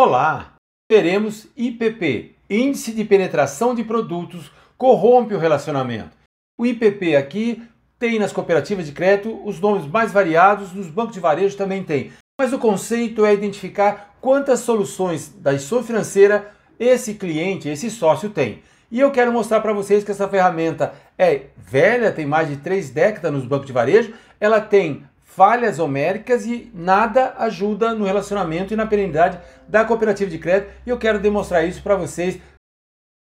Olá! Veremos IPP, Índice de Penetração de Produtos, corrompe o relacionamento. O IPP aqui tem nas cooperativas de crédito os nomes mais variados, nos bancos de varejo também tem. Mas o conceito é identificar quantas soluções da gestão financeira esse cliente, esse sócio tem. E eu quero mostrar para vocês que essa ferramenta é velha, tem mais de três décadas nos bancos de varejo, ela tem falhas homéricas e nada ajuda no relacionamento e na perenidade da cooperativa de crédito. E eu quero demonstrar isso para vocês.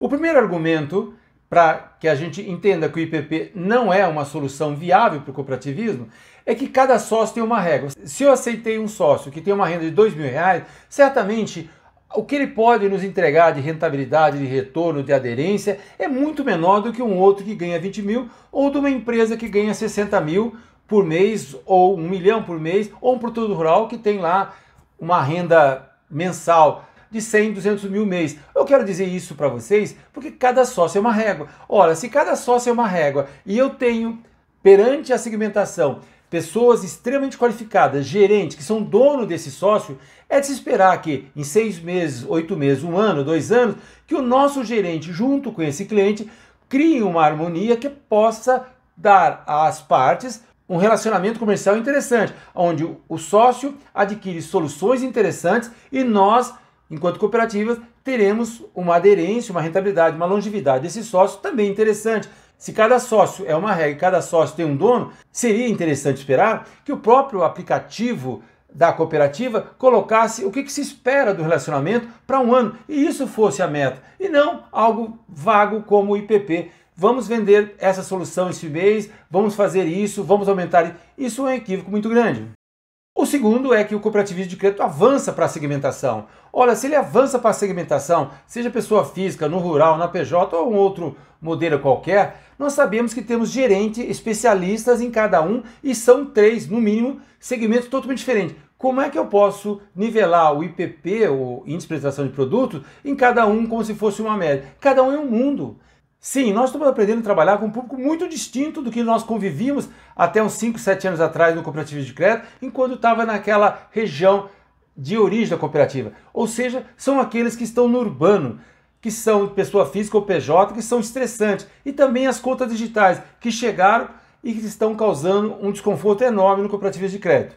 O primeiro argumento para que a gente entenda que o IPP não é uma solução viável para o cooperativismo é que cada sócio tem uma regra. Se eu aceitei um sócio que tem uma renda de dois mil reais, certamente o que ele pode nos entregar de rentabilidade, de retorno, de aderência é muito menor do que um outro que ganha 20 mil ou de uma empresa que ganha 60 mil por mês ou um milhão por mês ou um produtor rural que tem lá uma renda mensal de 100, 200 mil mês. Eu quero dizer isso para vocês porque cada sócio é uma régua. Olha, se cada sócio é uma régua e eu tenho perante a segmentação pessoas extremamente qualificadas, gerentes, que são dono desse sócio, é de se esperar que em seis meses, oito meses, um ano, dois anos, que o nosso gerente, junto com esse cliente, crie uma harmonia que possa dar às partes um relacionamento comercial interessante, onde o sócio adquire soluções interessantes e nós, enquanto cooperativas, teremos uma aderência, uma rentabilidade, uma longevidade desse sócio também interessante. Se cada sócio é uma regra cada sócio tem um dono, seria interessante esperar que o próprio aplicativo da cooperativa colocasse o que, que se espera do relacionamento para um ano e isso fosse a meta, e não algo vago como o IPP. Vamos vender essa solução esse mês, vamos fazer isso, vamos aumentar. Isso é um equívoco muito grande. O segundo é que o cooperativismo de crédito avança para a segmentação. Olha, se ele avança para a segmentação, seja pessoa física, no rural, na PJ ou um outro modelo qualquer, nós sabemos que temos gerente, especialistas em cada um e são três, no mínimo, segmentos totalmente diferentes. Como é que eu posso nivelar o IPP, o Índice de Penetração de Produtos, em cada um como se fosse uma média? Cada um é um mundo. Sim, nós estamos aprendendo a trabalhar com um público muito distinto do que nós convivíamos até uns 5, 7 anos atrás no cooperativismo de crédito, enquanto estava naquela região de origem da cooperativa. Ou seja, são aqueles que estão no urbano, que são pessoa física ou PJ, que são estressantes. E também as contas digitais, que chegaram e que estão causando um desconforto enorme no cooperativismo de crédito.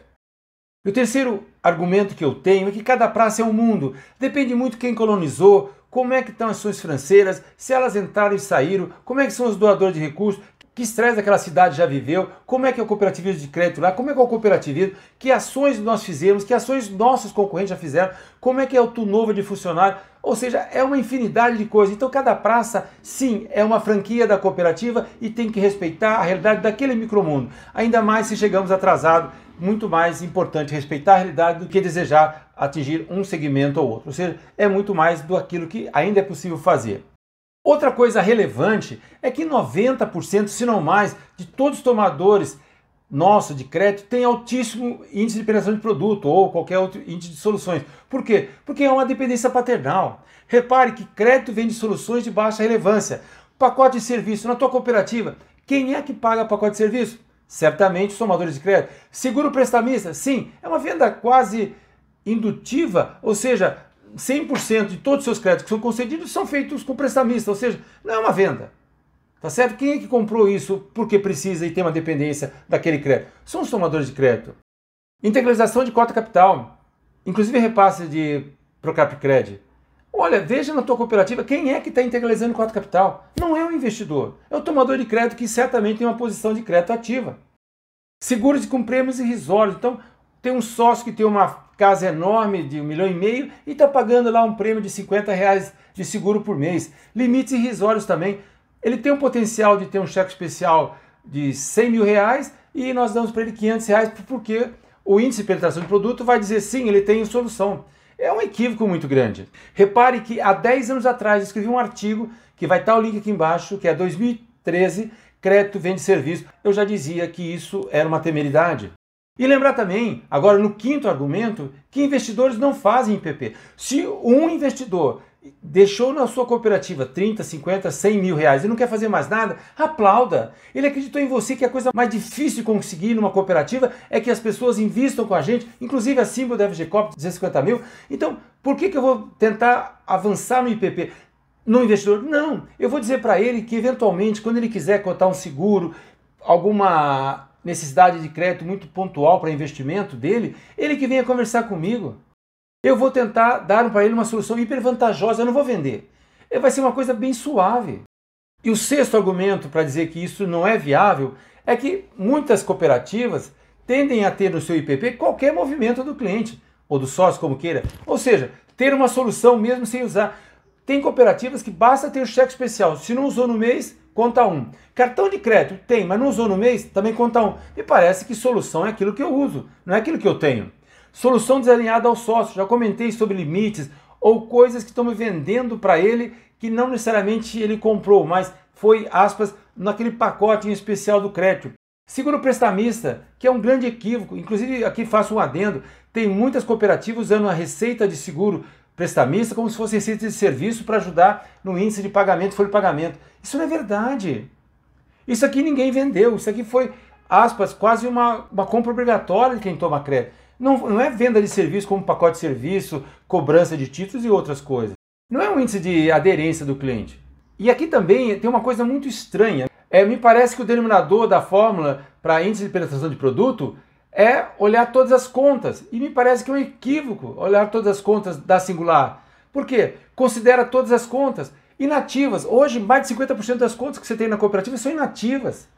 E o terceiro argumento que eu tenho é que cada praça é um mundo. Depende muito quem colonizou, como é que estão as ações financeiras, se elas entraram e saíram, como é que são os doadores de recursos, que estresse aquela cidade já viveu, como é que é o cooperativismo de crédito lá, como é que é o cooperativismo, que ações nós fizemos, que ações nossos concorrentes já fizeram, como é que é o turnover de funcionário, ou seja, é uma infinidade de coisas. Então cada praça, sim, é uma franquia da cooperativa e tem que respeitar a realidade daquele micromundo. Ainda mais se chegamos atrasados muito mais importante respeitar a realidade do que desejar atingir um segmento ou outro. Ou seja, é muito mais do aquilo que ainda é possível fazer. Outra coisa relevante é que 90%, se não mais, de todos os tomadores nosso de crédito tem altíssimo índice de penetração de produto ou qualquer outro índice de soluções. Por quê? Porque é uma dependência paternal. Repare que crédito vem de soluções de baixa relevância. Pacote de serviço na tua cooperativa, quem é que paga pacote de serviço? Certamente os tomadores de crédito. Seguro prestamista? Sim, é uma venda quase indutiva, ou seja, 100% de todos os seus créditos que são concedidos são feitos com prestamista, ou seja, não é uma venda. Tá certo? Quem é que comprou isso porque precisa e tem uma dependência daquele crédito? São os tomadores de crédito. Integralização de cota capital, inclusive repasse de Procap Credit. Olha, veja na tua cooperativa quem é que está integralizando cota capital. Não é o investidor, é o tomador de crédito que certamente tem uma posição de crédito ativa. Seguros com prêmios irrisórios. Então, tem um sócio que tem uma casa enorme de um milhão e meio e está pagando lá um prêmio de 50 reais de seguro por mês. Limites irrisórios também. Ele tem um potencial de ter um cheque especial de 100 mil reais e nós damos para ele 500 reais porque o índice de penetração de produto vai dizer sim, ele tem solução. É um equívoco muito grande. Repare que há 10 anos atrás eu escrevi um artigo, que vai estar o link aqui embaixo, que é 2013, crédito vende serviço. Eu já dizia que isso era uma temeridade. E lembrar também, agora no quinto argumento, que investidores não fazem IPP. Se um investidor deixou na sua cooperativa 30, 50, 100 mil reais e não quer fazer mais nada, aplauda. Ele acreditou em você que a coisa mais difícil de conseguir numa cooperativa é que as pessoas invistam com a gente, inclusive a símbolo da FGCOP, 250 mil. Então, por que, que eu vou tentar avançar no IPP? No investidor? Não, eu vou dizer para ele que eventualmente, quando ele quiser cotar um seguro, alguma necessidade de crédito muito pontual para investimento dele, ele que venha conversar comigo. Eu vou tentar dar para ele uma solução hiper vantajosa, eu não vou vender. É, vai ser uma coisa bem suave. E o sexto argumento para dizer que isso não é viável é que muitas cooperativas tendem a ter no seu IPP qualquer movimento do cliente, ou do sócio, como queira. Ou seja, ter uma solução mesmo sem usar. Tem cooperativas que basta ter o cheque especial. Se não usou no mês, conta um. Cartão de crédito tem, mas não usou no mês, também conta um. Me parece que solução é aquilo que eu uso, não é aquilo que eu tenho. Solução desalinhada ao sócio. Já comentei sobre limites ou coisas que estão me vendendo para ele que não necessariamente ele comprou, mas foi, aspas, naquele pacote em especial do crédito. Seguro prestamista, que é um grande equívoco, inclusive aqui faço um adendo, tem muitas cooperativas usando a receita de seguro prestamista como se fosse receita de serviço para ajudar no índice de pagamento, folha de pagamento. Isso não é verdade. Isso aqui ninguém vendeu, isso aqui foi, aspas, quase uma, uma compra obrigatória de quem toma crédito. Não, não é venda de serviço como pacote de serviço, cobrança de títulos e outras coisas. Não é um índice de aderência do cliente. E aqui também tem uma coisa muito estranha. É, me parece que o denominador da fórmula para índice de penetração de produto é olhar todas as contas. E me parece que é um equívoco olhar todas as contas da singular. Por quê? Considera todas as contas inativas. Hoje, mais de 50% das contas que você tem na cooperativa são inativas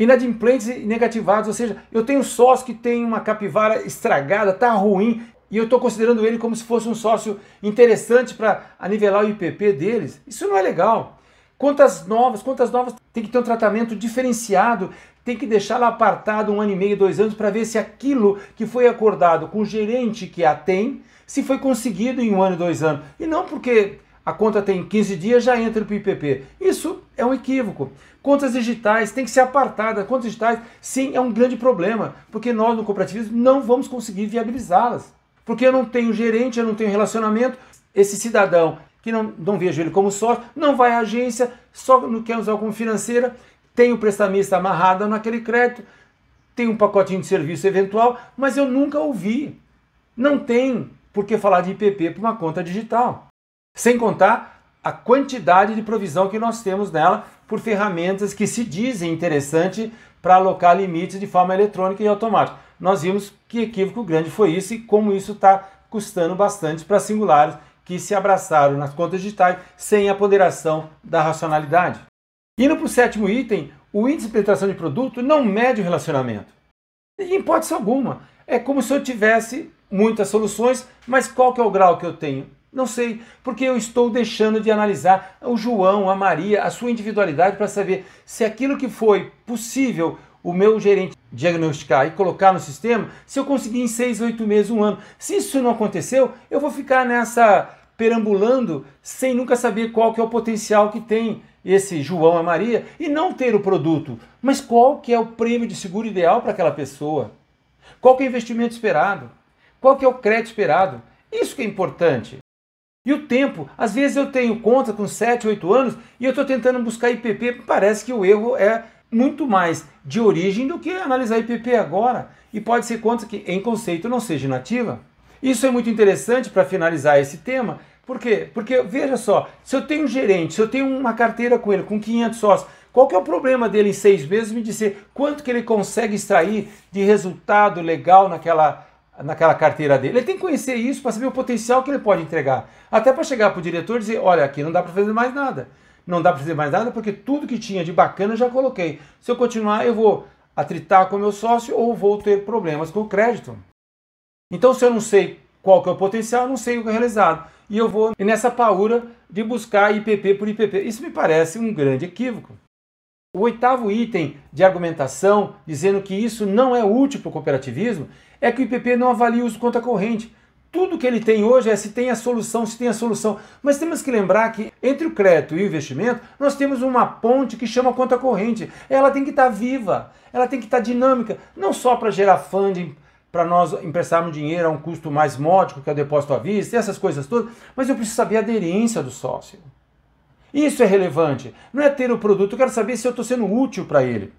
inadimplentes e negativados, ou seja, eu tenho sócio que tem uma capivara estragada, tá ruim, e eu estou considerando ele como se fosse um sócio interessante para anivelar o IPP deles. Isso não é legal. Contas novas, contas novas tem que ter um tratamento diferenciado, tem que deixar lá apartado um ano e meio, dois anos, para ver se aquilo que foi acordado com o gerente que a tem, se foi conseguido em um ano e dois anos. E não porque a conta tem 15 dias, já entra para o IPP. Isso é um equívoco. Contas digitais tem que ser apartada. Contas digitais, sim, é um grande problema, porque nós no cooperativismo não vamos conseguir viabilizá-las. Porque eu não tenho gerente, eu não tenho relacionamento. Esse cidadão que não, não vejo ele como sócio, não vai à agência, só não quer usar como financeira, tem o prestamista amarrado naquele crédito, tem um pacotinho de serviço eventual, mas eu nunca ouvi. Não tem por que falar de IPP para uma conta digital. Sem contar a quantidade de provisão que nós temos nela por ferramentas que se dizem interessantes para alocar limites de forma eletrônica e automática. Nós vimos que equívoco grande foi isso e como isso está custando bastante para singulares que se abraçaram nas contas digitais sem a ponderação da racionalidade. Indo para o sétimo item, o índice de penetração de produto não mede o relacionamento. Em hipótese alguma. É como se eu tivesse muitas soluções, mas qual que é o grau que eu tenho? Não sei, porque eu estou deixando de analisar o João, a Maria, a sua individualidade para saber se aquilo que foi possível o meu gerente diagnosticar e colocar no sistema, se eu conseguir em seis, oito meses, um ano. Se isso não aconteceu, eu vou ficar nessa perambulando sem nunca saber qual que é o potencial que tem esse João, a Maria e não ter o produto. Mas qual que é o prêmio de seguro ideal para aquela pessoa? Qual que é o investimento esperado? Qual que é o crédito esperado? Isso que é importante. E o tempo, às vezes eu tenho conta com 7, 8 anos e eu estou tentando buscar IPP, parece que o erro é muito mais de origem do que analisar IPP agora. E pode ser conta que em conceito não seja inativa. Isso é muito interessante para finalizar esse tema. Por quê? Porque veja só, se eu tenho um gerente, se eu tenho uma carteira com ele com 500 sócios, qual que é o problema dele em seis meses me dizer quanto que ele consegue extrair de resultado legal naquela naquela carteira dele. Ele tem que conhecer isso para saber o potencial que ele pode entregar. Até para chegar para o diretor e dizer: olha, aqui não dá para fazer mais nada. Não dá para fazer mais nada porque tudo que tinha de bacana eu já coloquei. Se eu continuar, eu vou atritar com o meu sócio ou vou ter problemas com o crédito. Então, se eu não sei qual que é o potencial, não sei o que é realizado. E eu vou nessa paura de buscar IPP por IPP. Isso me parece um grande equívoco. O oitavo item de argumentação, dizendo que isso não é útil para o cooperativismo, é que o IPP não avalia o uso conta corrente. Tudo que ele tem hoje é se tem a solução, se tem a solução. Mas temos que lembrar que entre o crédito e o investimento, nós temos uma ponte que chama conta corrente. Ela tem que estar viva, ela tem que estar dinâmica, não só para gerar funding para nós emprestarmos dinheiro a um custo mais módico, que é o depósito à vista, essas coisas todas, mas eu preciso saber a aderência do sócio. Isso é relevante. Não é ter o produto, eu quero saber se eu estou sendo útil para ele.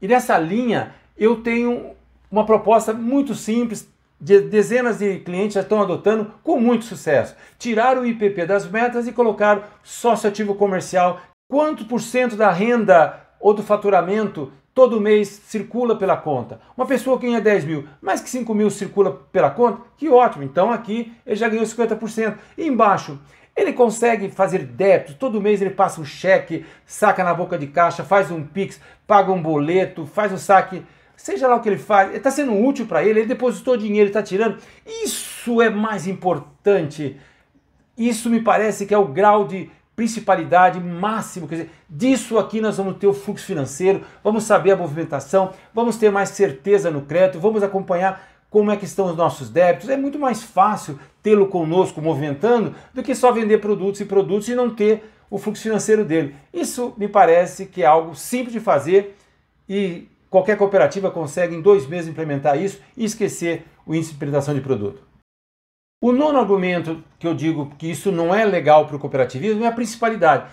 E nessa linha, eu tenho uma proposta muito simples, de dezenas de clientes já estão adotando com muito sucesso. Tirar o IPP das metas e colocar sócio ativo comercial. Quanto por cento da renda ou do faturamento todo mês circula pela conta? Uma pessoa que ganha 10 mil, mais que 5 mil circula pela conta? Que ótimo! Então aqui ele já ganhou 50%. E embaixo, ele consegue fazer débito, todo mês ele passa um cheque, saca na boca de caixa, faz um Pix, paga um boleto, faz um saque, seja lá o que ele faz, está sendo útil para ele, ele depositou dinheiro, está tirando. Isso é mais importante. Isso me parece que é o grau de principalidade máximo, quer dizer, disso aqui nós vamos ter o fluxo financeiro, vamos saber a movimentação, vamos ter mais certeza no crédito, vamos acompanhar como é que estão os nossos débitos. É muito mais fácil tê-lo conosco movimentando do que só vender produtos e produtos e não ter o fluxo financeiro dele. Isso me parece que é algo simples de fazer e qualquer cooperativa consegue em dois meses implementar isso e esquecer o índice de penetração de produto. O nono argumento que eu digo que isso não é legal para o cooperativismo é a principalidade.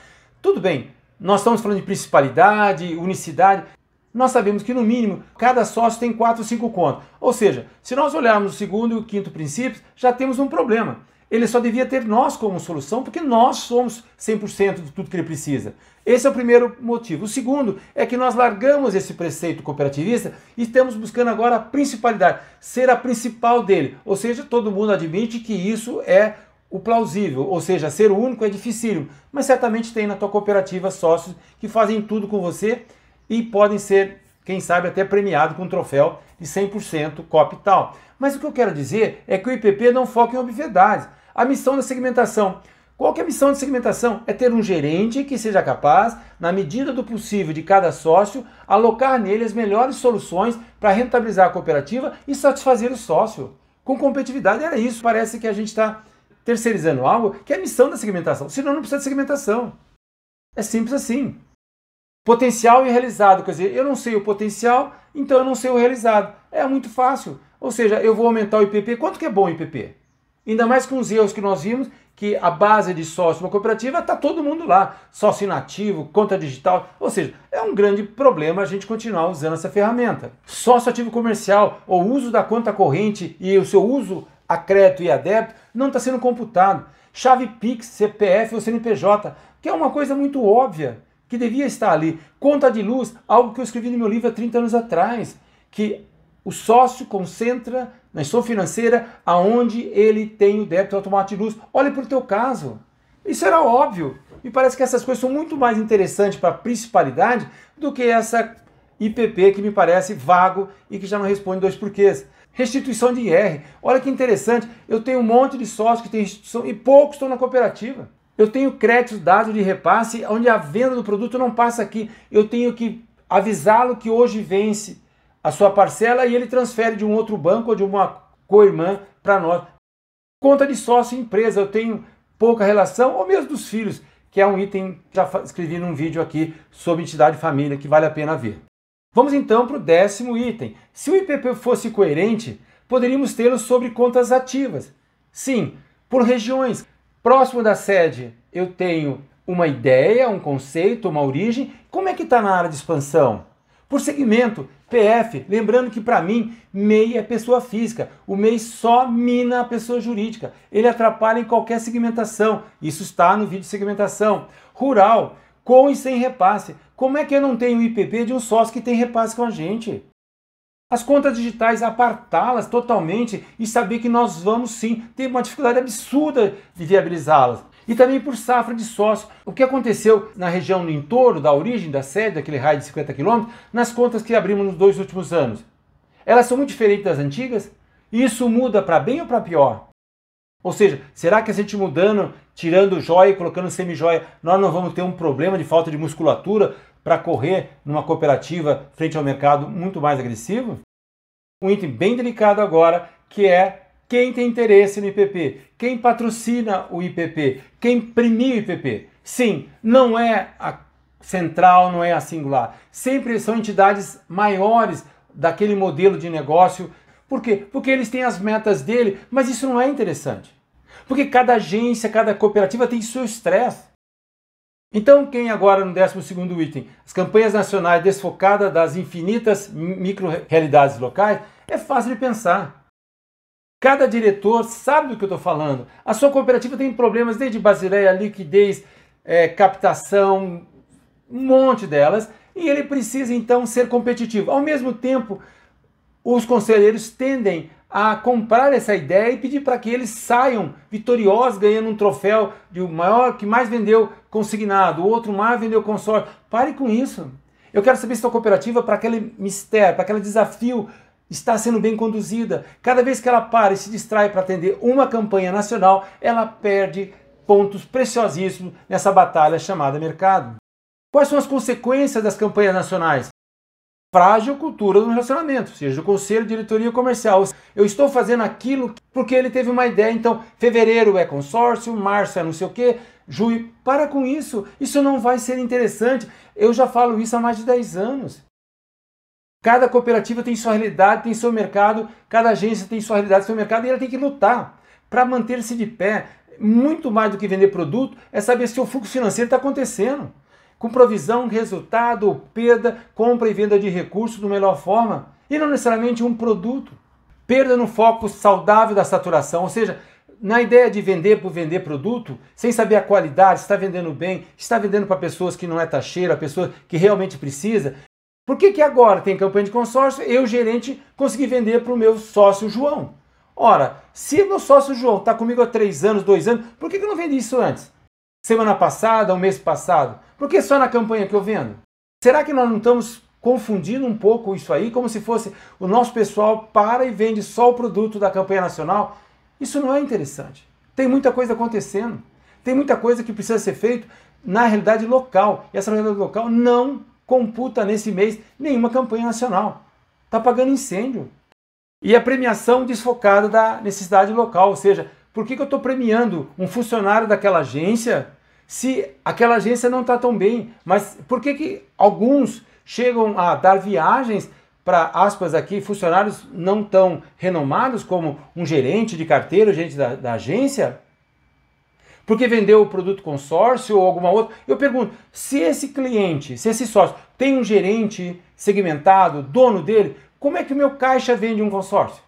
Tudo bem, nós estamos falando de principalidade, unicidade, nós sabemos que no mínimo cada sócio tem 4 ou 5 contas. Ou seja, se nós olharmos o segundo e o quinto princípios, já temos um problema. Ele só devia ter nós como solução, porque nós somos 100% de tudo que ele precisa. Esse é o primeiro motivo. O segundo é que nós largamos esse preceito cooperativista e estamos buscando agora a principalidade, ser a principal dele. Ou seja, todo mundo admite que isso é o plausível, ou seja, ser o único é dificílimo, mas certamente tem na tua cooperativa sócios que fazem tudo com você e podem ser, quem sabe, até premiados com um troféu de 100% COP tal. Mas o que eu quero dizer é que o IPP não foca em obviedades. A missão da segmentação. Qual é a missão de segmentação? É ter um gerente que seja capaz, na medida do possível de cada sócio, alocar nele as melhores soluções para rentabilizar a cooperativa e satisfazer o sócio. Com competitividade era isso. Parece que a gente está terceirizando algo que é a missão da segmentação. Senão não precisa de segmentação. É simples assim. Potencial e realizado, quer dizer, eu não sei o potencial, então eu não sei o realizado. É muito fácil. Ou seja, eu vou aumentar o IPP. Quanto que é bom o IPP? Ainda mais com os erros que nós vimos, que a base de sócio uma cooperativa está todo mundo lá, sócio inativo, conta digital, ou seja, é um grande problema a gente continuar usando essa ferramenta. Sócio ativo comercial, o uso da conta corrente e o seu uso a crédito e a débito não está sendo computado. Chave Pix, CPF ou CNPJ, que é uma coisa muito óbvia que devia estar ali. Conta de luz, algo que eu escrevi no meu livro há 30 anos atrás, que o sócio concentra na sua financeira aonde ele tem o débito automático de luz. Olhe para o teu caso. Isso era óbvio. Me parece que essas coisas são muito mais interessantes para a principalidade do que essa IPP que me parece vago e que já não responde dois porquês. Restituição de IR. Olha que interessante. Eu tenho um monte de sócios que têm restituição e poucos estão na cooperativa. Eu tenho créditos dados de repasse onde a venda do produto não passa aqui. Eu tenho que avisá-lo que hoje vence a sua parcela e ele transfere de um outro banco ou de uma co-irmã para nós. Conta de sócio empresa, eu tenho pouca relação, ou mesmo dos filhos, que é um item que já escrevi num vídeo aqui sobre entidade família, que vale a pena ver. Vamos então para o décimo item. Se o IPP fosse coerente, poderíamos tê-lo sobre contas ativas. Sim, por regiões. Próximo da sede, eu tenho uma ideia, um conceito, uma origem. Como é que está na área de expansão? Por segmento, PF, lembrando que para mim, MEI é pessoa física. O MEI só mina a pessoa jurídica. Ele atrapalha em qualquer segmentação. Isso está no vídeo de segmentação. Rural, com e sem repasse. Como é que eu não tenho IPP de um sócio que tem repasse com a gente? As contas digitais, apartá-las totalmente e saber que nós vamos sim ter uma dificuldade absurda de viabilizá-las. E também por safra de sócio. O que aconteceu na região no entorno da origem da sede, daquele raio de 50 km, nas contas que abrimos nos dois últimos anos? Elas são muito diferentes das antigas? E isso muda para bem ou para pior? Ou seja, será que a gente mudando, tirando joia e colocando semi-joia, nós não vamos ter um problema de falta de musculatura para correr numa cooperativa frente ao mercado muito mais agressivo? Um item bem delicado agora, que é quem tem interesse no IPP, quem patrocina o IPP, quem premia o IPP. Sim, não é a central, não é a singular. Sempre são entidades maiores daquele modelo de negócio Por quê? Porque eles têm as metas dele, mas isso não é interessante. Porque cada agência, cada cooperativa tem seu estresse. Então, quem agora no 12 item, as campanhas nacionais desfocadas das infinitas micro-realidades locais, é fácil de pensar. Cada diretor sabe do que eu estou falando. A sua cooperativa tem problemas desde basileia, liquidez, é, captação, um monte delas, e ele precisa então ser competitivo. Ao mesmo tempo, os conselheiros tendem a comprar essa ideia e pedir para que eles saiam vitoriosos, ganhando um troféu de o maior que mais vendeu consignado, o outro mais vendeu consórcio. Pare com isso. Eu quero saber se a cooperativa, para aquele mistério, para aquele desafio, está sendo bem conduzida. Cada vez que ela para e se distrai para atender uma campanha nacional, ela perde pontos preciosíssimos nessa batalha chamada mercado. Quais são as consequências das campanhas nacionais? Frágil cultura do relacionamento, seja do conselho, diretoria comercial. Eu estou fazendo aquilo porque ele teve uma ideia, então fevereiro é consórcio, março é não sei o quê, julho. Para com isso, isso não vai ser interessante. Eu já falo isso há mais de 10 anos. Cada cooperativa tem sua realidade, tem seu mercado, cada agência tem sua realidade, seu mercado, e ela tem que lutar para manter-se de pé. Muito mais do que vender produto é saber se o fluxo financeiro está acontecendo. Com provisão, resultado, perda, compra e venda de recursos da melhor forma. E não necessariamente um produto. Perda no foco saudável da saturação, ou seja, na ideia de vender por vender produto, sem saber a qualidade, está vendendo bem, está vendendo para pessoas que não é taxeira, pessoas que realmente precisa, por que, que agora tem campanha de consórcio, eu, gerente, consegui vender para o meu sócio João? Ora, se meu sócio João está comigo há três anos, dois anos, por que, que eu não vendi isso antes? Semana passada, um mês passado? Por que só na campanha que eu vendo? Será que nós não estamos confundindo um pouco isso aí, como se fosse o nosso pessoal para e vende só o produto da campanha nacional? Isso não é interessante. Tem muita coisa acontecendo. Tem muita coisa que precisa ser feito na realidade local. E essa realidade local não computa nesse mês nenhuma campanha nacional. Está pagando incêndio. E a premiação desfocada da necessidade local, ou seja, por que, que eu estou premiando um funcionário daquela agência se aquela agência não está tão bem? Mas por que, que alguns chegam a dar viagens para, aspas aqui, funcionários não tão renomados como um gerente de carteira, gerente da, da agência? Porque vendeu o produto consórcio ou alguma outra. Eu pergunto, se esse cliente, se esse sócio tem um gerente segmentado, dono dele, como é que o meu caixa vende um consórcio?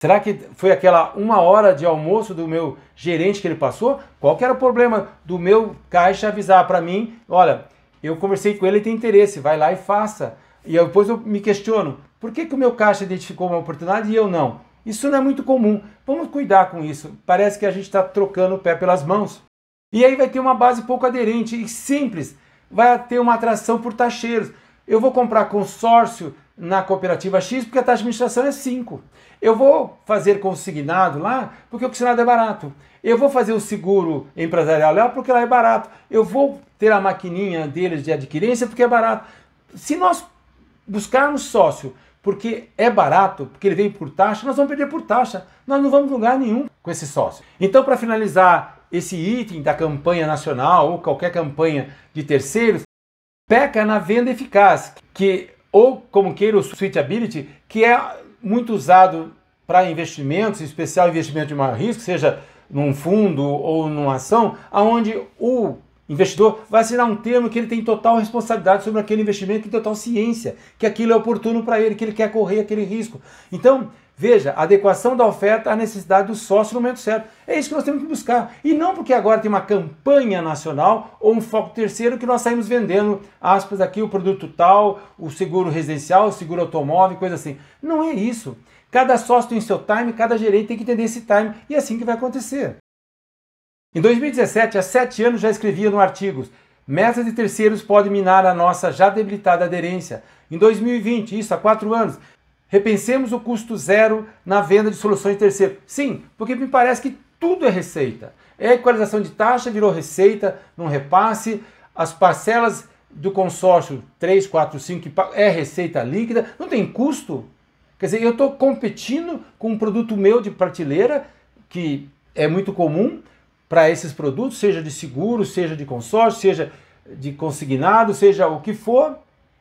Será que foi aquela uma hora de almoço do meu gerente que ele passou? Qual que era o problema do meu caixa avisar para mim? Olha, eu conversei com ele, ele tem interesse, vai lá e faça. E depois eu me questiono, por que, que o meu caixa identificou uma oportunidade e eu não? Isso não é muito comum. Vamos cuidar com isso. Parece que a gente está trocando o pé pelas mãos. E aí vai ter uma base pouco aderente e simples. Vai ter uma atração por taxeiros. Eu vou comprar consórcio na cooperativa X porque a taxa de administração é 5. Eu vou fazer consignado lá porque o consignado é barato. Eu vou fazer o seguro empresarial lá porque lá é barato. Eu vou ter a maquininha deles de adquirência porque é barato. Se nós buscarmos sócio porque é barato, porque ele vem por taxa, nós vamos perder por taxa. Nós não vamos lugar nenhum com esse sócio. Então, para finalizar esse item da campanha nacional ou qualquer campanha de terceiros, peca na venda eficaz, que ou como queira o switchability, que é muito usado para investimentos, em especial investimento de maior risco, seja num fundo ou numa ação, aonde o investidor vai assinar um termo que ele tem total responsabilidade sobre aquele investimento, que tem total ciência, que aquilo é oportuno para ele, que ele quer correr aquele risco. Então, veja, adequação da oferta à necessidade do sócio no momento certo. É isso que nós temos que buscar. E não porque agora tem uma campanha nacional ou um foco terceiro que nós saímos vendendo, aspas, aqui o produto tal, o seguro residencial, o seguro automóvel, coisa assim. Não é isso. Cada sócio tem seu time, cada gerente tem que entender esse time e é assim que vai acontecer. Em 2017, há sete anos, já escrevia no artigos Metas de terceiros podem minar a nossa já debilitada aderência. Em 2020, isso há quatro anos, repensemos o custo zero na venda de soluções de terceiro. Sim, porque me parece que tudo é receita. É equalização de taxa, virou receita, não repasse. As parcelas do consórcio 3, 4, 5 é receita líquida, não tem custo. Quer dizer, eu estou competindo com um produto meu de prateleira, que é muito comum, para esses produtos, seja de seguro, seja de consórcio, seja de consignado, seja o que for.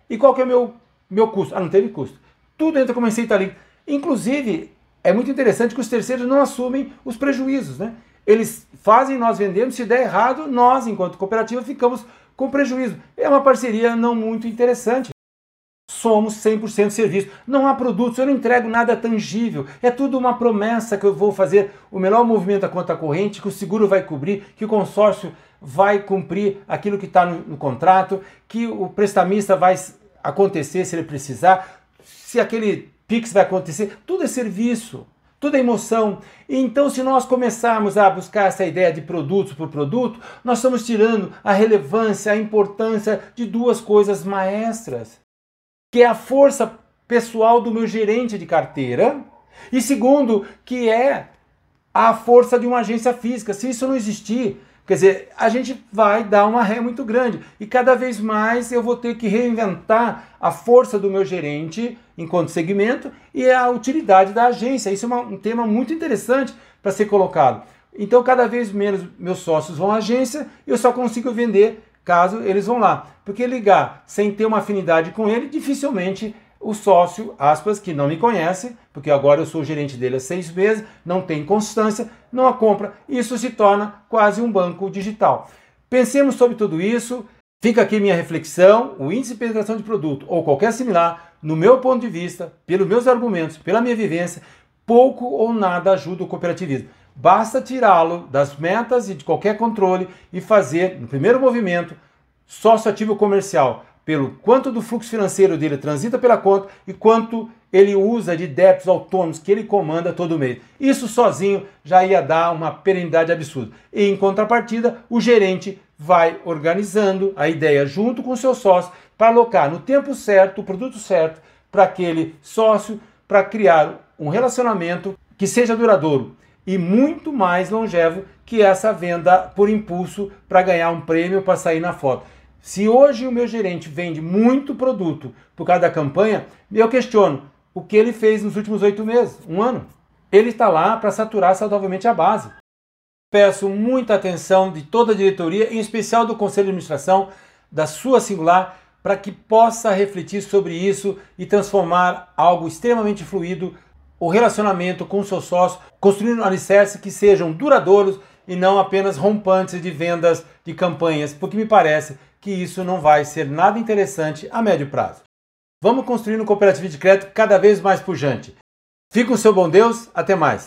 E qual que é o meu, meu custo? Ah, não teve custo. Tudo entra como líquida. Inclusive, é muito interessante que os terceiros não assumem os prejuízos, né? Eles fazem, nós vendemos, se der errado, nós, enquanto cooperativa, ficamos com prejuízo. É uma parceria não muito interessante. Somos 100% serviço. Não há produtos, eu não entrego nada tangível. É tudo uma promessa que eu vou fazer o melhor movimento da conta corrente, que o seguro vai cobrir, que o consórcio vai cumprir aquilo que está no, no contrato, que o prestamista vai acontecer se ele precisar, se aquele Pix vai acontecer. Tudo é serviço. Tudo é emoção. Então, se nós começarmos a buscar essa ideia de produtos por produto, nós estamos tirando a relevância, a importância de duas coisas maestras, que é a força pessoal do meu gerente de carteira, e segundo, que é a força de uma agência física. Se isso não existir, Quer dizer, a gente vai dar uma ré muito grande e cada vez mais eu vou ter que reinventar a força do meu gerente enquanto segmento e a utilidade da agência. Isso é uma, um tema muito interessante para ser colocado. Então, cada vez menos meus sócios vão à agência e eu só consigo vender caso eles vão lá. Porque ligar sem ter uma afinidade com ele, dificilmente o sócio, aspas, que não me conhece, porque agora eu sou gerente dele há seis meses, não tem constância, não a compra. Isso se torna quase um banco digital. Pensemos sobre tudo isso. Fica aqui minha reflexão: o índice de penetração de produto ou qualquer similar, no meu ponto de vista, pelos meus argumentos, pela minha vivência, pouco ou nada ajuda o cooperativismo. Basta tirá-lo das metas e de qualquer controle e fazer, no primeiro movimento, sócio ativo comercial pelo quanto do fluxo financeiro dele transita pela conta e quanto ele usa de débitos autônomos que ele comanda todo mês. Isso sozinho já ia dar uma perenidade absurda. E em contrapartida, o gerente vai organizando a ideia junto com o seu sócio para alocar no tempo certo, o produto certo para aquele sócio, para criar um relacionamento que seja duradouro e muito mais longevo que essa venda por impulso para ganhar um prêmio para sair na foto. Se hoje o meu gerente vende muito produto por causa da campanha, eu questiono o que ele fez nos últimos oito meses, um ano. Ele está lá para saturar saudavelmente a base. Peço muita atenção de toda a diretoria, em especial do Conselho de Administração, da sua singular, para que possa refletir sobre isso e transformar algo extremamente fluido o relacionamento com o seu sócio, construindo alicerces que sejam duradouros e não apenas rompantes de vendas de campanhas, porque me parece que isso não vai ser nada interessante a médio prazo. Vamos construir um cooperativo de crédito cada vez mais pujante. Fique com o seu bom Deus, até mais.